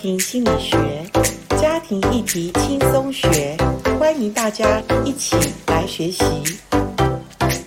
庭心理学，家庭议题轻松学，欢迎大家一起来学习。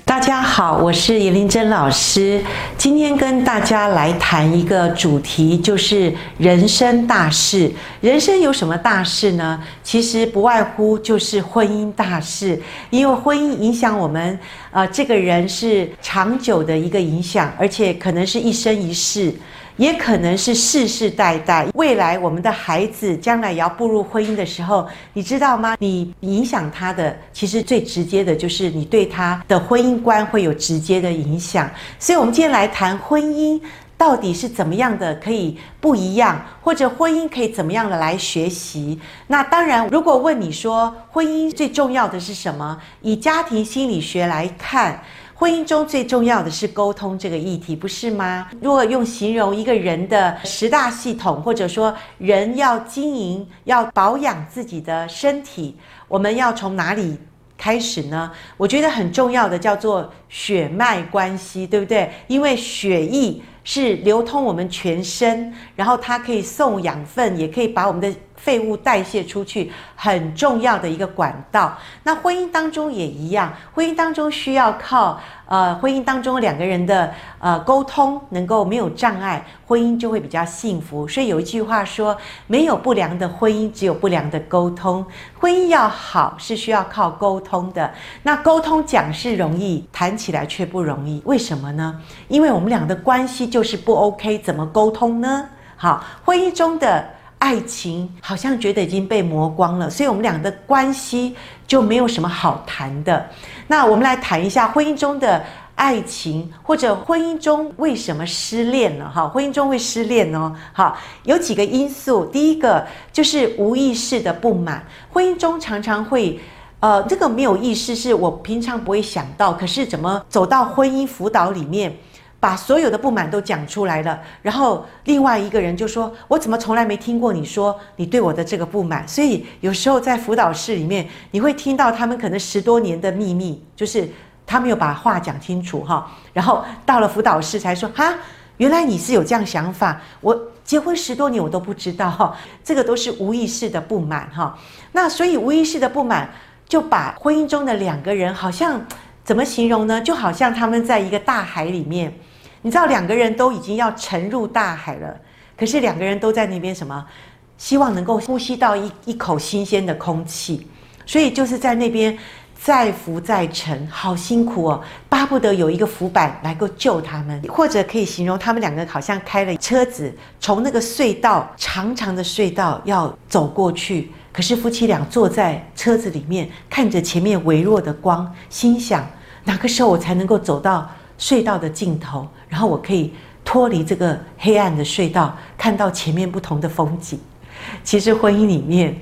大家好，我是严玲珍老师，今天跟大家来谈一个主题，就是人生大事。人生有什么大事呢？其实不外乎就是婚姻大事，因为婚姻影响我们，呃，这个人是长久的一个影响，而且可能是一生一世。也可能是世世代代，未来我们的孩子将来也要步入婚姻的时候，你知道吗？你影响他的，其实最直接的就是你对他的婚姻观会有直接的影响。所以，我们今天来谈婚姻到底是怎么样的可以不一样，或者婚姻可以怎么样的来学习。那当然，如果问你说婚姻最重要的是什么？以家庭心理学来看。婚姻中最重要的是沟通这个议题，不是吗？如果用形容一个人的十大系统，或者说人要经营、要保养自己的身体，我们要从哪里开始呢？我觉得很重要的叫做血脉关系，对不对？因为血液是流通我们全身，然后它可以送养分，也可以把我们的。废物代谢出去很重要的一个管道。那婚姻当中也一样，婚姻当中需要靠呃，婚姻当中两个人的呃沟通能够没有障碍，婚姻就会比较幸福。所以有一句话说，没有不良的婚姻，只有不良的沟通。婚姻要好是需要靠沟通的。那沟通讲是容易，谈起来却不容易。为什么呢？因为我们俩的关系就是不 OK，怎么沟通呢？好，婚姻中的。爱情好像觉得已经被磨光了，所以我们俩的关系就没有什么好谈的。那我们来谈一下婚姻中的爱情，或者婚姻中为什么失恋了？哈，婚姻中会失恋哦。哈，有几个因素。第一个就是无意识的不满，婚姻中常常会，呃，这个没有意识，是我平常不会想到，可是怎么走到婚姻辅导里面？把所有的不满都讲出来了，然后另外一个人就说：“我怎么从来没听过你说你对我的这个不满？”所以有时候在辅导室里面，你会听到他们可能十多年的秘密，就是他没有把话讲清楚哈。然后到了辅导室才说：“哈，原来你是有这样想法，我结婚十多年我都不知道哈。”这个都是无意识的不满哈。那所以无意识的不满就把婚姻中的两个人好像怎么形容呢？就好像他们在一个大海里面。你知道两个人都已经要沉入大海了，可是两个人都在那边什么？希望能够呼吸到一一口新鲜的空气，所以就是在那边再浮再沉，好辛苦哦，巴不得有一个浮板来够救他们，或者可以形容他们两个好像开了车子，从那个隧道长长的隧道要走过去，可是夫妻俩坐在车子里面，看着前面微弱的光，心想哪个时候我才能够走到隧道的尽头，然后我可以脱离这个黑暗的隧道，看到前面不同的风景。其实婚姻里面，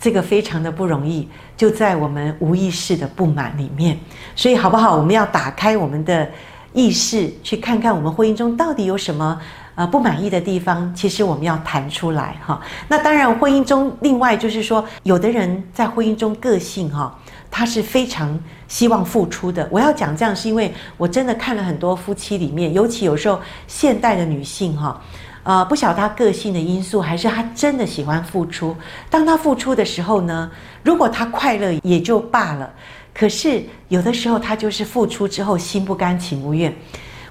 这个非常的不容易，就在我们无意识的不满里面。所以好不好？我们要打开我们的意识，去看看我们婚姻中到底有什么呃不满意的地方。其实我们要谈出来哈。那当然，婚姻中另外就是说，有的人在婚姻中个性哈。他是非常希望付出的。我要讲这样，是因为我真的看了很多夫妻里面，尤其有时候现代的女性哈，呃，不晓得她个性的因素，还是她真的喜欢付出。当她付出的时候呢，如果她快乐也就罢了。可是有的时候她就是付出之后心不甘情不愿，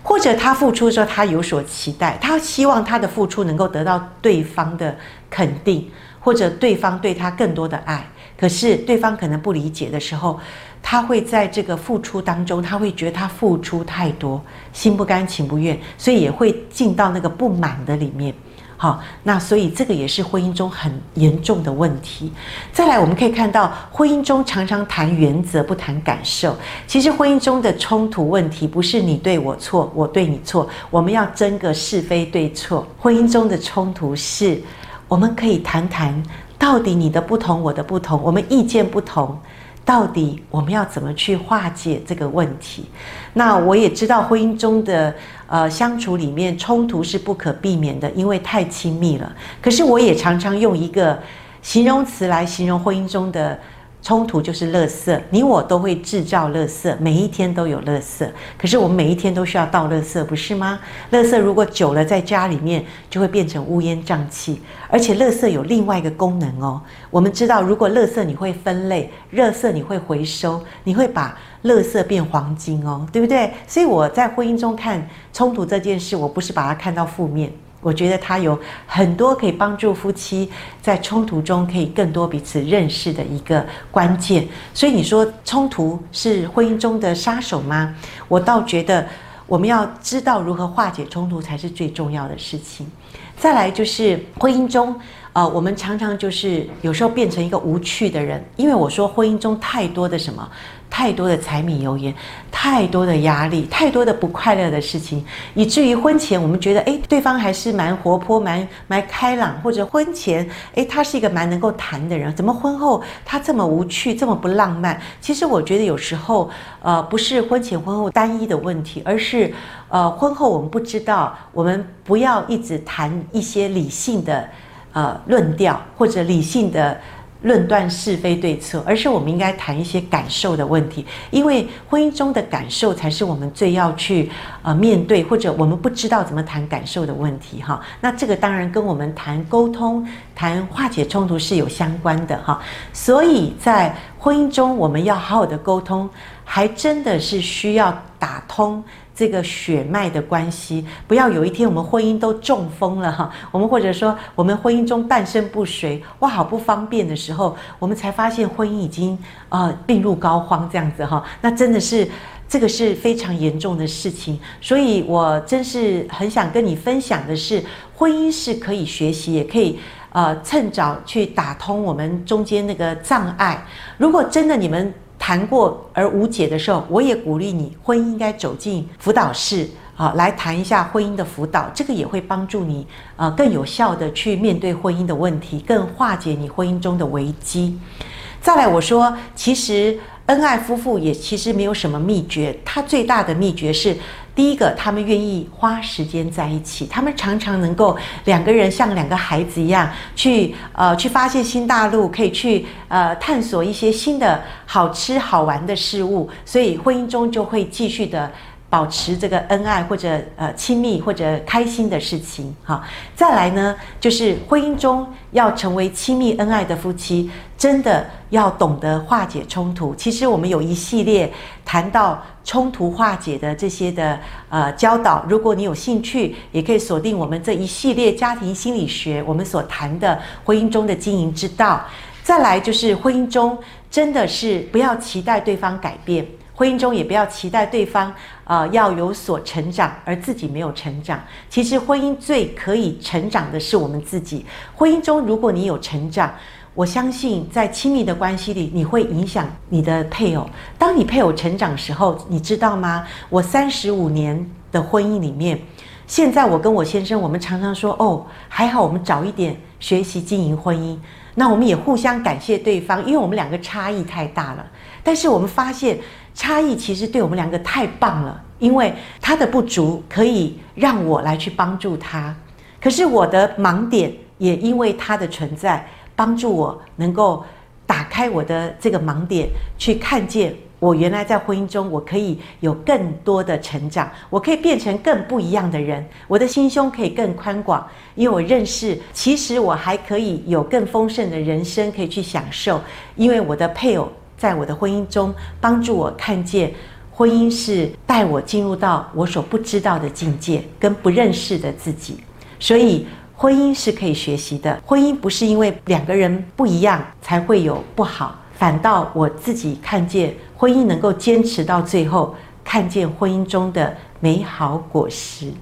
或者她付出的时候她有所期待，她希望她的付出能够得到对方的肯定，或者对方对她更多的爱。可是对方可能不理解的时候，他会在这个付出当中，他会觉得他付出太多，心不甘情不愿，所以也会进到那个不满的里面。好，那所以这个也是婚姻中很严重的问题。再来，我们可以看到婚姻中常常谈原则，不谈感受。其实婚姻中的冲突问题不是你对我错，我对你错，我们要争个是非对错。婚姻中的冲突是，我们可以谈谈。到底你的不同，我的不同，我们意见不同，到底我们要怎么去化解这个问题？那我也知道婚姻中的呃相处里面冲突是不可避免的，因为太亲密了。可是我也常常用一个形容词来形容婚姻中的冲突就是垃圾，你我都会制造垃圾，每一天都有垃圾。可是我们每一天都需要倒垃圾，不是吗？垃圾如果久了在家里面，就会变成乌烟瘴气。而且垃圾有另外一个功能哦。我们知道，如果垃圾你会分类，垃圾你会回收，你会把垃圾变黄金哦，对不对？所以我在婚姻中看冲突这件事，我不是把它看到负面。我觉得它有很多可以帮助夫妻在冲突中可以更多彼此认识的一个关键。所以你说冲突是婚姻中的杀手吗？我倒觉得我们要知道如何化解冲突才是最重要的事情。再来就是婚姻中，呃，我们常常就是有时候变成一个无趣的人，因为我说婚姻中太多的什么。太多的柴米油盐，太多的压力，太多的不快乐的事情，以至于婚前我们觉得，诶，对方还是蛮活泼、蛮蛮开朗，或者婚前，诶，他是一个蛮能够谈的人，怎么婚后他这么无趣、这么不浪漫？其实我觉得有时候，呃，不是婚前婚后单一的问题，而是，呃，婚后我们不知道，我们不要一直谈一些理性的，呃，论调或者理性的。论断是非对错，而是我们应该谈一些感受的问题，因为婚姻中的感受才是我们最要去呃面对，或者我们不知道怎么谈感受的问题哈。那这个当然跟我们谈沟通、谈化解冲突是有相关的哈。所以在婚姻中，我们要好好的沟通，还真的是需要打通。这个血脉的关系，不要有一天我们婚姻都中风了哈，我们或者说我们婚姻中半身不遂，哇，好不方便的时候，我们才发现婚姻已经呃病入膏肓这样子哈，那真的是这个是非常严重的事情，所以我真是很想跟你分享的是，婚姻是可以学习，也可以呃趁早去打通我们中间那个障碍。如果真的你们。谈过而无解的时候，我也鼓励你，婚姻应该走进辅导室啊，来谈一下婚姻的辅导，这个也会帮助你呃更有效的去面对婚姻的问题，更化解你婚姻中的危机。再来，我说，其实恩爱夫妇也其实没有什么秘诀，他最大的秘诀是。第一个，他们愿意花时间在一起，他们常常能够两个人像两个孩子一样去呃去发现新大陆，可以去呃探索一些新的好吃好玩的事物，所以婚姻中就会继续的。保持这个恩爱或者呃亲密或者开心的事情，好，再来呢，就是婚姻中要成为亲密恩爱的夫妻，真的要懂得化解冲突。其实我们有一系列谈到冲突化解的这些的呃教导，如果你有兴趣，也可以锁定我们这一系列家庭心理学，我们所谈的婚姻中的经营之道。再来就是婚姻中真的是不要期待对方改变。婚姻中也不要期待对方，呃，要有所成长，而自己没有成长。其实婚姻最可以成长的是我们自己。婚姻中，如果你有成长，我相信在亲密的关系里，你会影响你的配偶。当你配偶成长时候，你知道吗？我三十五年的婚姻里面，现在我跟我先生，我们常常说，哦，还好我们早一点学习经营婚姻。那我们也互相感谢对方，因为我们两个差异太大了。但是我们发现。差异其实对我们两个太棒了，因为他的不足可以让我来去帮助他，可是我的盲点也因为他的存在，帮助我能够打开我的这个盲点，去看见我原来在婚姻中我可以有更多的成长，我可以变成更不一样的人，我的心胸可以更宽广，因为我认识其实我还可以有更丰盛的人生可以去享受，因为我的配偶。在我的婚姻中，帮助我看见婚姻是带我进入到我所不知道的境界，跟不认识的自己。所以，婚姻是可以学习的。婚姻不是因为两个人不一样才会有不好，反倒我自己看见婚姻能够坚持到最后，看见婚姻中的美好果实。